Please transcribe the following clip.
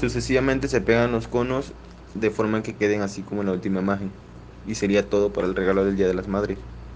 Sucesivamente se pegan los conos de forma que queden así como en la última imagen. Y sería todo para el regalo del Día de las Madres.